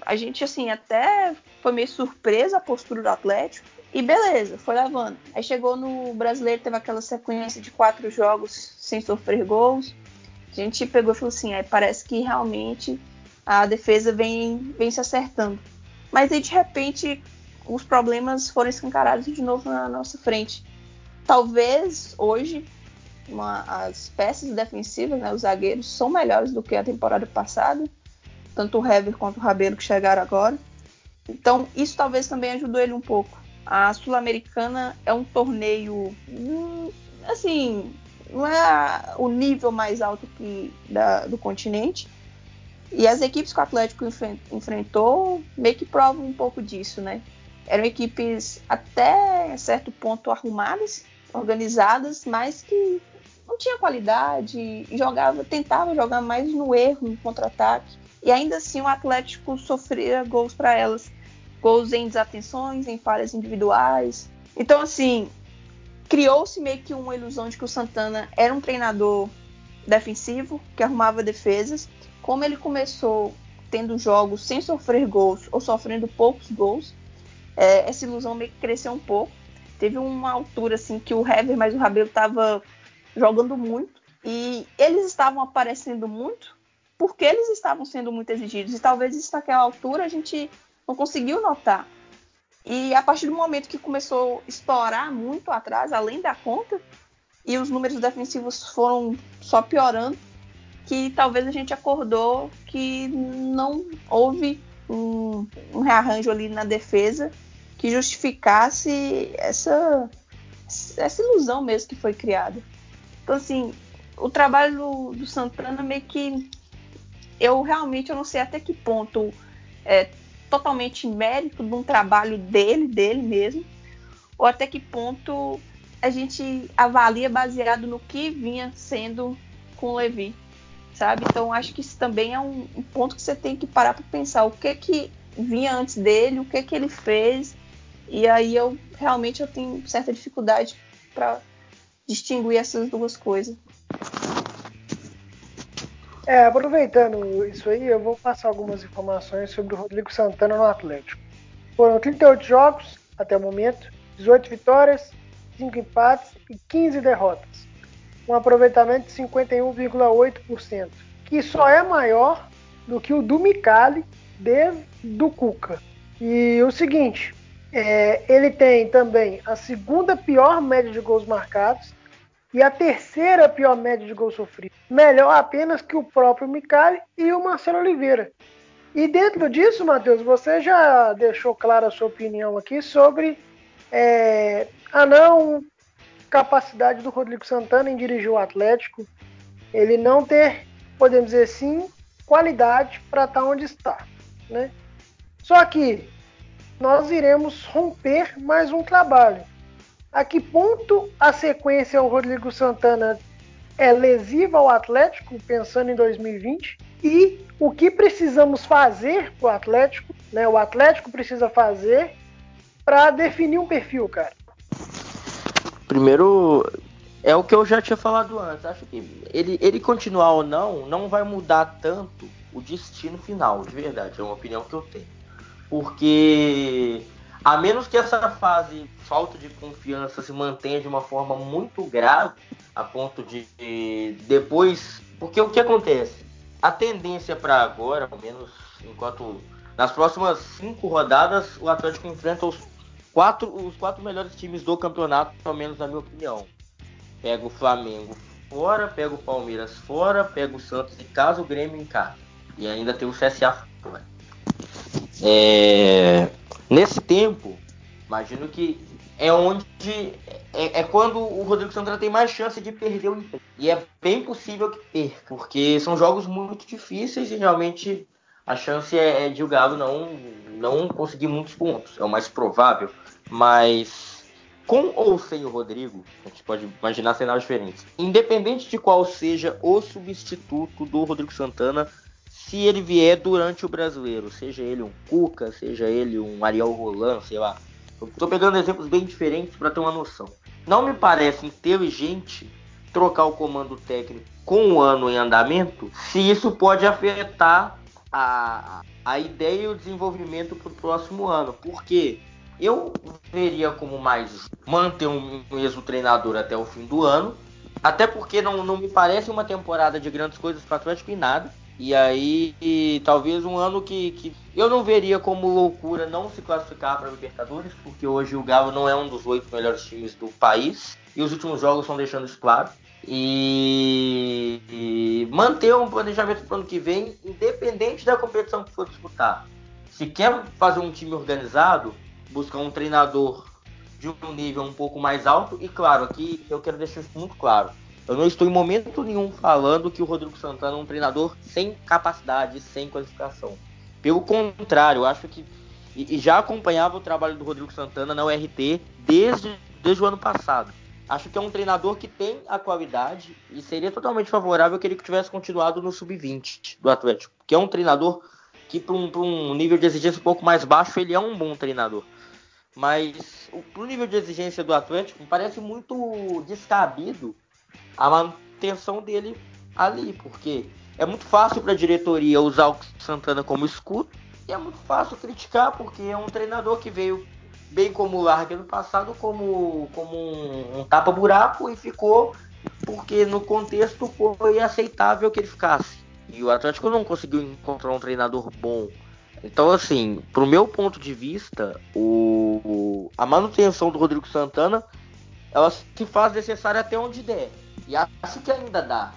a gente assim até foi meio surpresa a postura do Atlético e beleza, foi levando. Aí chegou no brasileiro, teve aquela sequência de quatro jogos sem sofrer gols. A gente pegou e falou assim, aí parece que realmente a defesa vem, vem se acertando. Mas aí de repente os problemas foram escancarados de novo na nossa frente. Talvez hoje uma, as peças defensivas, né, os zagueiros, são melhores do que a temporada passada, tanto o Hever quanto o Rabelo que chegaram agora. Então, isso talvez também ajudou ele um pouco. A Sul-Americana é um torneio, hum, assim, não é o nível mais alto que da, do continente. E as equipes que o Atlético enfrentou meio que provam um pouco disso, né? Eram equipes até certo ponto arrumadas, organizadas, mas que não tinha qualidade, jogava, tentava jogar mais no erro, no contra-ataque. E ainda assim o Atlético sofria gols para elas. Gols em desatenções, em falhas individuais. Então, assim, criou-se meio que uma ilusão de que o Santana era um treinador defensivo, que arrumava defesas. Como ele começou tendo jogos sem sofrer gols ou sofrendo poucos gols, é, essa ilusão meio que cresceu um pouco. Teve uma altura assim que o Hever mais o Rabelo tava jogando muito. E eles estavam aparecendo muito porque eles estavam sendo muito exigidos. E talvez isso naquela altura a gente não conseguiu notar. E a partir do momento que começou a estourar muito atrás, além da conta, e os números defensivos foram só piorando, que talvez a gente acordou que não houve um, um rearranjo ali na defesa que justificasse essa, essa ilusão mesmo que foi criada. Então, assim, o trabalho do, do Santana meio que. Eu realmente eu não sei até que ponto é totalmente mérito de um trabalho dele, dele mesmo, ou até que ponto a gente avalia baseado no que vinha sendo com o Levi, sabe? Então acho que isso também é um, um ponto que você tem que parar para pensar o que que vinha antes dele, o que que ele fez, e aí eu realmente eu tenho certa dificuldade para distinguir essas duas coisas. É, aproveitando isso aí, eu vou passar algumas informações sobre o Rodrigo Santana no Atlético. Foram 38 jogos até o momento, 18 vitórias, 5 empates e 15 derrotas. Um aproveitamento de 51,8%, que só é maior do que o do Micali desde do Cuca. E o seguinte, é, ele tem também a segunda pior média de gols marcados e a terceira pior média de gols sofridos. Melhor apenas que o próprio Micali e o Marcelo Oliveira. E dentro disso, Matheus, você já deixou clara a sua opinião aqui sobre é, a não capacidade do Rodrigo Santana em dirigir o Atlético, ele não ter, podemos dizer assim, qualidade para estar onde está. Né? Só que nós iremos romper mais um trabalho. A que ponto a sequência ao Rodrigo Santana é lesiva ao Atlético, pensando em 2020? E o que precisamos fazer para o Atlético, né? O Atlético precisa fazer para definir um perfil, cara. Primeiro, é o que eu já tinha falado antes. Acho que ele, ele continuar ou não, não vai mudar tanto o destino final, de verdade. É uma opinião que eu tenho. Porque a menos que essa fase falta de confiança se mantenha de uma forma muito grave, a ponto de depois. Porque o que acontece? A tendência para agora, ao menos enquanto nas próximas cinco rodadas, o Atlético enfrenta os quatro, os quatro melhores times do campeonato, pelo menos na minha opinião. Pega o Flamengo fora, pega o Palmeiras fora, pega o Santos em casa, o Grêmio em casa. E ainda tem o CSA fora. É, nesse tempo, imagino que é onde é, é, quando o Rodrigo Santana tem mais chance de perder o emprego. E é bem possível que perca, porque são jogos muito difíceis e realmente a chance é, é de o Galo não, não conseguir muitos pontos. É o mais provável. Mas com ou sem o Rodrigo, a gente pode imaginar cenários diferentes. Independente de qual seja o substituto do Rodrigo Santana, se ele vier durante o brasileiro, seja ele um Cuca, seja ele um Ariel Roland, sei lá. Tô pegando exemplos bem diferentes para ter uma noção. Não me parece inteligente trocar o comando técnico com o ano em andamento, se isso pode afetar a, a ideia e o desenvolvimento para o próximo ano. Porque eu veria como mais manter um mesmo treinador até o fim do ano, até porque não, não me parece uma temporada de grandes coisas para o Atlético em nada. E aí, e, talvez um ano que, que eu não veria como loucura não se classificar para a Libertadores, porque hoje o Galo não é um dos oito melhores times do país. E os últimos jogos estão deixando isso claro. E, e manter um planejamento para o ano que vem, independente da competição que for disputar. Se quer fazer um time organizado, buscar um treinador de um nível um pouco mais alto. E claro, aqui eu quero deixar isso muito claro eu não estou em momento nenhum falando que o Rodrigo Santana é um treinador sem capacidade, sem qualificação. Pelo contrário, eu acho que. E, já acompanhava o trabalho do Rodrigo Santana na URT desde, desde o ano passado. Acho que é um treinador que tem a qualidade e seria totalmente favorável que ele tivesse continuado no sub-20 do Atlético. Que é um treinador que, para um, um, nível de exigência um pouco mais baixo, ele é um bom treinador. Mas o nível de exigência do Atlético parece muito descabido a manutenção dele ali, porque é muito fácil para a diretoria usar o Santana como escudo e é muito fácil criticar porque é um treinador que veio bem como o Largue no passado como, como um, um tapa-buraco e ficou porque no contexto foi aceitável que ele ficasse. E o Atlético não conseguiu encontrar um treinador bom. Então, assim, pro meu ponto de vista, o, a manutenção do Rodrigo Santana ela se faz necessária até onde der. E acho que ainda dá.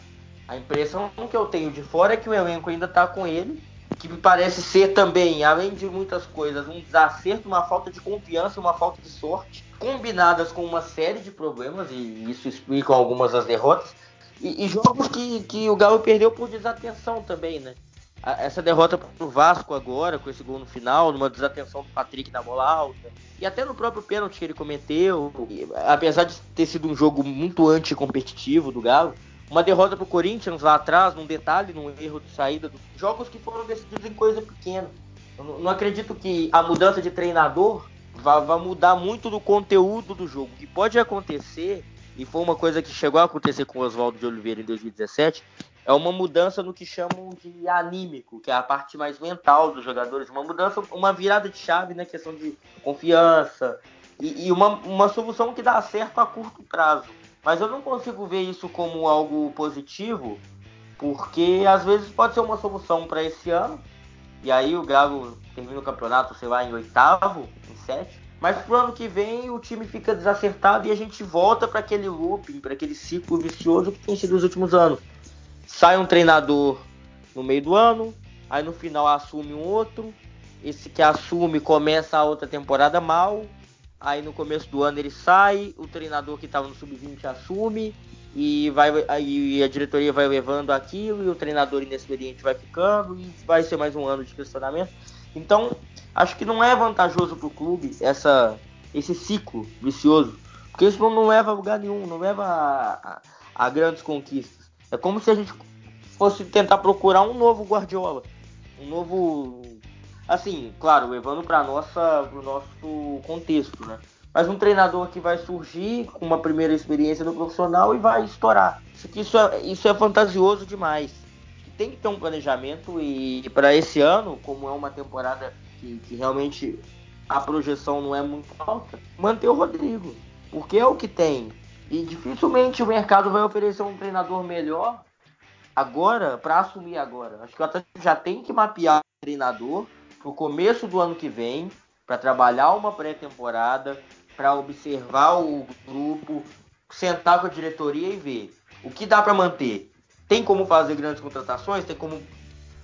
A impressão que eu tenho de fora é que o elenco ainda está com ele, que me parece ser também, além de muitas coisas, um desacerto, uma falta de confiança, uma falta de sorte, combinadas com uma série de problemas, e isso explica algumas das derrotas, e, e jogos que, que o Galo perdeu por desatenção também, né? Essa derrota pro Vasco agora, com esse gol no final, numa desatenção do Patrick na bola alta, e até no próprio pênalti que ele cometeu, apesar de ter sido um jogo muito anticompetitivo do Galo, uma derrota pro Corinthians lá atrás, num detalhe, num erro de saída, jogos que foram decididos em coisa pequena. Eu não acredito que a mudança de treinador vá, vá mudar muito do conteúdo do jogo. O que pode acontecer, e foi uma coisa que chegou a acontecer com o Oswaldo de Oliveira em 2017, é uma mudança no que chamam de anímico, que é a parte mais mental dos jogadores, uma mudança, uma virada de chave na questão de confiança e, e uma, uma solução que dá certo a curto prazo. Mas eu não consigo ver isso como algo positivo, porque às vezes pode ser uma solução para esse ano, e aí o Galo termina o campeonato, sei lá, em oitavo, em sétimo. Mas pro ano que vem o time fica desacertado e a gente volta para aquele looping, para aquele ciclo vicioso que tem sido os últimos anos sai um treinador no meio do ano, aí no final assume um outro, esse que assume começa a outra temporada mal, aí no começo do ano ele sai, o treinador que estava no sub-20 assume e vai aí a diretoria vai levando aquilo e o treinador inexperiente vai ficando e vai ser mais um ano de questionamento. Então, acho que não é vantajoso para o clube essa esse ciclo vicioso, porque isso não, leva a lugar nenhum, não leva a, a, a grandes conquistas. É como se a gente fosse tentar procurar um novo Guardiola, um novo, assim, claro, levando para nossa, pro nosso contexto, né? Mas um treinador que vai surgir com uma primeira experiência no profissional e vai estourar. Isso, é, isso é fantasioso demais. Tem que ter um planejamento e, e para esse ano, como é uma temporada que, que realmente a projeção não é muito alta, manter o Rodrigo. Porque é o que tem. E dificilmente o mercado vai oferecer um treinador melhor agora para assumir agora. Acho que o Atlético já tem que mapear o treinador para o começo do ano que vem, para trabalhar uma pré-temporada, para observar o grupo, sentar com a diretoria e ver o que dá para manter. Tem como fazer grandes contratações? Tem como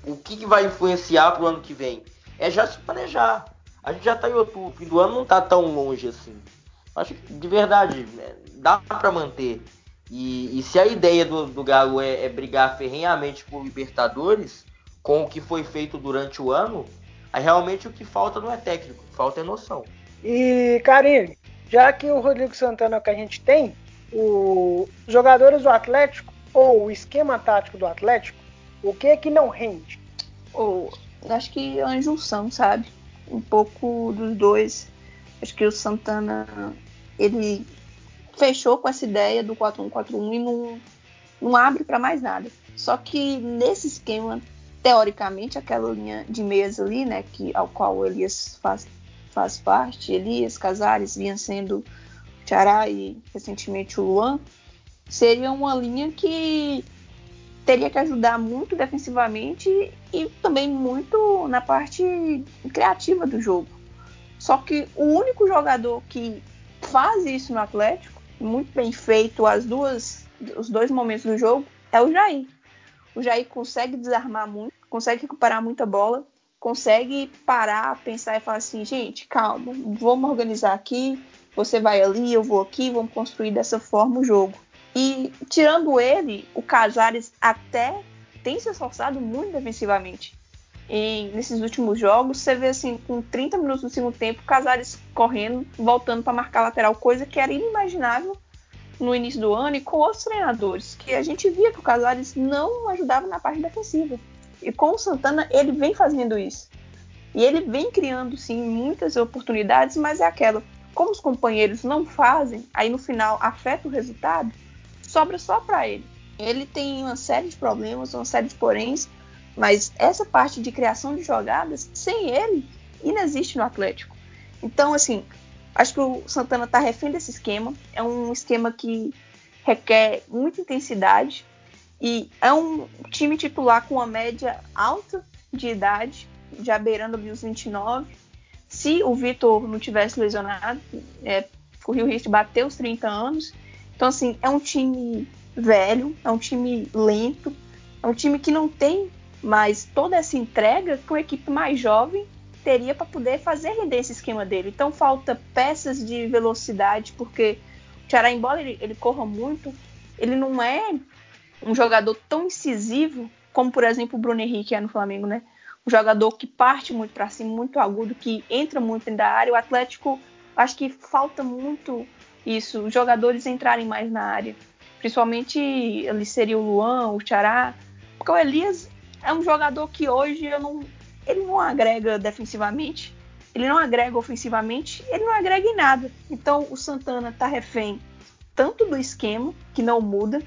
o que, que vai influenciar para o ano que vem? É já se planejar. A gente já está em outubro, fim do ano não está tão longe assim. Acho que de verdade é, dá para manter. E, e, se a ideia do, do Galo é, é, brigar ferrenhamente por Libertadores, com o que foi feito durante o ano, aí realmente o que falta não é técnico, falta é noção. E, Karine, já que o Rodrigo Santana é o que a gente tem, os jogadores do Atlético, ou o esquema tático do Atlético, o que é que não rende? Oh, acho que é uma junção, sabe? Um pouco dos dois. Acho que o Santana ele fechou com essa ideia do 4-1-4-1 e não, não abre para mais nada. Só que nesse esquema, teoricamente, aquela linha de meias ali, né, que, ao qual o Elias faz, faz parte, Elias, Casares, vinha sendo Tiará e recentemente o Luan, seria uma linha que teria que ajudar muito defensivamente e também muito na parte criativa do jogo. Só que o único jogador que faz isso no Atlético, muito bem feito as duas, os dois momentos do jogo, é o Jair. O Jair consegue desarmar muito, consegue recuperar muita bola, consegue parar, pensar e falar assim, gente, calma, vamos organizar aqui, você vai ali, eu vou aqui, vamos construir dessa forma o jogo. E tirando ele, o Casares até tem se esforçado muito defensivamente nesses últimos jogos, você vê assim, com 30 minutos do segundo tempo, Casares correndo, voltando para marcar lateral, coisa que era inimaginável no início do ano e com outros treinadores, que a gente via que o Casares não ajudava na parte defensiva. E com o Santana, ele vem fazendo isso. E ele vem criando, sim, muitas oportunidades, mas é aquela. Como os companheiros não fazem, aí no final afeta o resultado, sobra só para ele. Ele tem uma série de problemas, uma série de poréns, mas essa parte de criação de jogadas, sem ele, inexiste no Atlético. Então, assim, acho que o Santana está refém desse esquema. É um esquema que requer muita intensidade e é um time titular com uma média alta de idade, já beirando os 29. Se o Vitor não tivesse lesionado, é, corria o risco de bater os 30 anos. Então, assim, é um time velho, é um time lento, é um time que não tem mais toda essa entrega que uma equipe mais jovem teria para poder fazer render esse esquema dele. Então, falta peças de velocidade, porque o Ceará, embora ele, ele corra muito, ele não é um jogador tão incisivo como, por exemplo, o Bruno Henrique é no Flamengo, né? Um jogador que parte muito para cima, muito agudo, que entra muito da área. O Atlético, acho que falta muito isso, os jogadores entrarem mais na área. Principalmente ali seria o Luan, o Chará. Porque o Elias é um jogador que hoje eu não, ele não agrega defensivamente, ele não agrega ofensivamente, ele não agrega em nada. Então o Santana tá refém tanto do esquema, que não muda,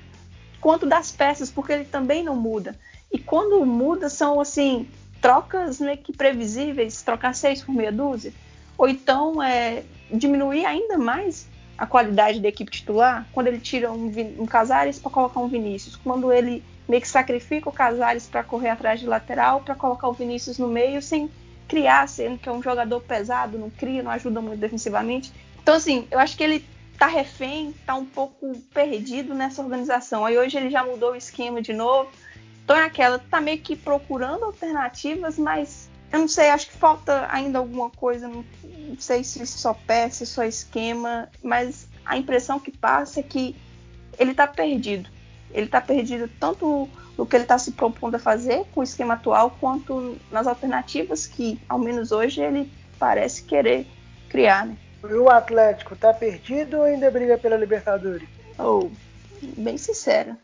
quanto das peças, porque ele também não muda. E quando muda, são assim, trocas meio que previsíveis, trocar seis por meia dúzia, ou então é, diminuir ainda mais a qualidade da equipe titular, quando ele tira um, um Casares para colocar um Vinícius, quando ele meio que sacrifica o Casares para correr atrás de lateral, para colocar o Vinícius no meio, sem criar, sendo que é um jogador pesado, não cria, não ajuda muito defensivamente. Então, assim, eu acho que ele tá refém, tá um pouco perdido nessa organização. Aí hoje ele já mudou o esquema de novo. Então é aquela, tá meio que procurando alternativas, mas eu não sei, acho que falta ainda alguma coisa, não, não sei se só peça, só esquema, mas a impressão que passa é que ele tá perdido. Ele tá perdido tanto no que ele está se propondo a fazer com o esquema atual, quanto nas alternativas que, ao menos hoje, ele parece querer criar, né? E o Atlético tá perdido ou ainda briga pela Libertadores? Oh, bem sincera,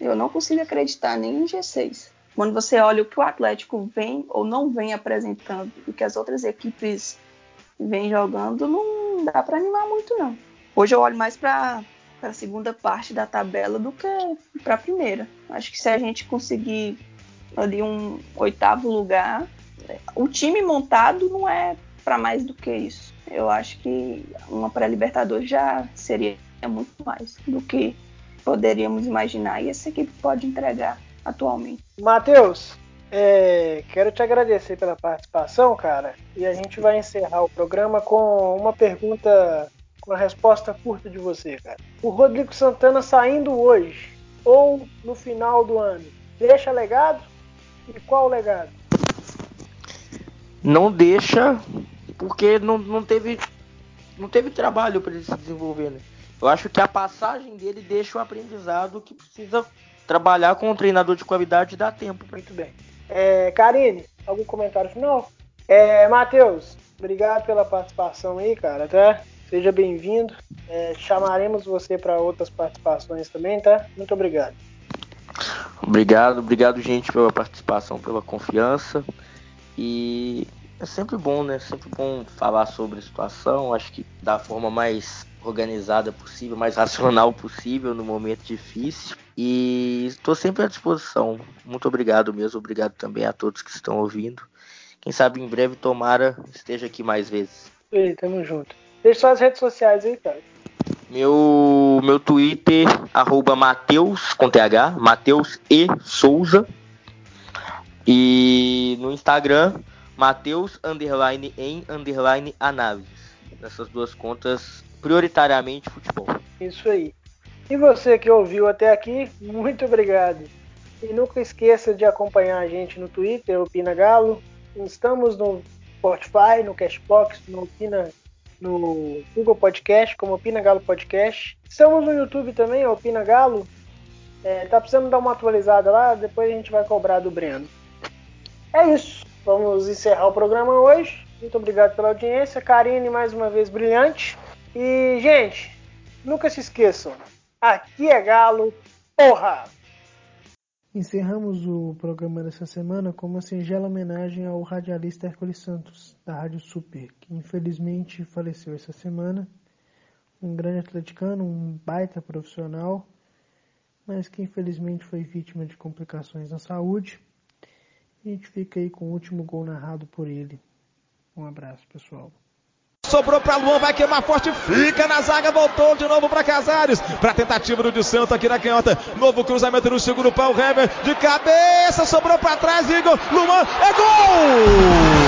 eu não consigo acreditar nem em G6. Quando você olha o que o Atlético vem ou não vem apresentando e que as outras equipes vêm jogando, não dá para animar muito não. Hoje eu olho mais para a segunda parte da tabela do que para a primeira. Acho que se a gente conseguir ali um oitavo lugar, o time montado não é para mais do que isso. Eu acho que uma pré-Libertadores já seria muito mais do que poderíamos imaginar e essa equipe pode entregar atualmente. Matheus, é, quero te agradecer pela participação, cara, e a gente vai encerrar o programa com uma pergunta, uma resposta curta de você, cara. O Rodrigo Santana saindo hoje ou no final do ano, deixa legado? E qual legado? Não deixa porque não, não teve não teve trabalho para ele se desenvolver, né? Eu acho que a passagem dele deixa o aprendizado que precisa trabalhar com um treinador de qualidade e dar tempo. Muito bem. É, Karine, algum comentário final? É, Matheus, obrigado pela participação aí, cara, tá? Seja bem-vindo. É, chamaremos você para outras participações também, tá? Muito obrigado. Obrigado, obrigado, gente, pela participação, pela confiança. E é sempre bom, né? Sempre bom falar sobre a situação. Acho que da forma mais organizada possível, mais [laughs] racional possível no momento difícil. E estou sempre à disposição. Muito obrigado mesmo. Obrigado também a todos que estão ouvindo. Quem sabe em breve, tomara, esteja aqui mais vezes. E tamo junto. Deixa suas redes sociais aí, cara. Meu, meu Twitter, arroba Mateus, com TH, Mateus E Souza. E no Instagram, Mateus underline em underline análises. Nessas duas contas, prioritariamente futebol. Isso aí. E você que ouviu até aqui, muito obrigado. E nunca esqueça de acompanhar a gente no Twitter, Opina Galo. Estamos no Spotify, no Cashbox, no Opina, no Google Podcast, como Opina Galo Podcast. Estamos no YouTube também, Opina Galo. É, tá precisando dar uma atualizada lá, depois a gente vai cobrar do Breno. É isso. Vamos encerrar o programa hoje. Muito obrigado pela audiência. Karine, mais uma vez, brilhante. E, gente, nunca se esqueçam: aqui é Galo, porra! Encerramos o programa dessa semana com uma singela homenagem ao radialista Hércules Santos, da Rádio Super, que infelizmente faleceu essa semana. Um grande atleticano, um baita profissional, mas que infelizmente foi vítima de complicações na saúde. A gente fica aí com o último gol narrado por ele. Um abraço, pessoal. Sobrou para Luan, vai queimar forte, fica na zaga, voltou de novo para Casares. Para tentativa do de Santo aqui na canhota. Novo cruzamento no segundo pau, Hever de cabeça, sobrou para trás, Igor, Luan, é gol!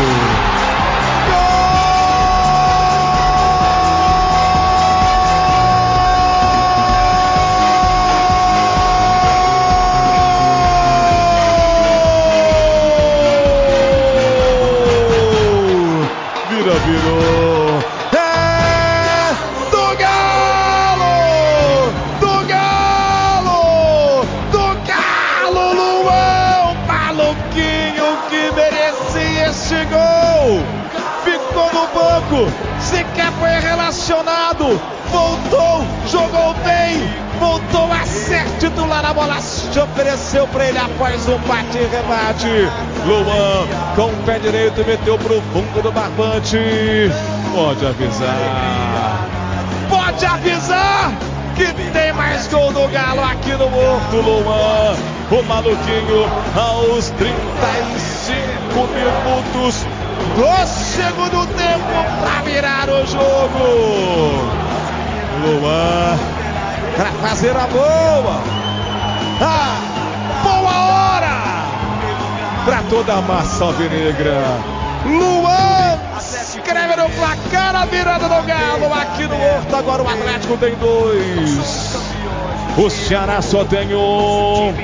Ofereceu para ele após um bate rebate. Luan com o pé direito meteu pro fundo do barbante. Pode avisar. Pode avisar que tem mais gol do Galo aqui no Horto, Luan. O maluquinho aos 35 minutos do segundo tempo para virar o jogo. Luan para fazer a boa. Ah, para toda a massa alvinegra. Luan escreve no placar a virada do Galo aqui no Horto. Agora o Atlético tem dois. O Ceará só tem um.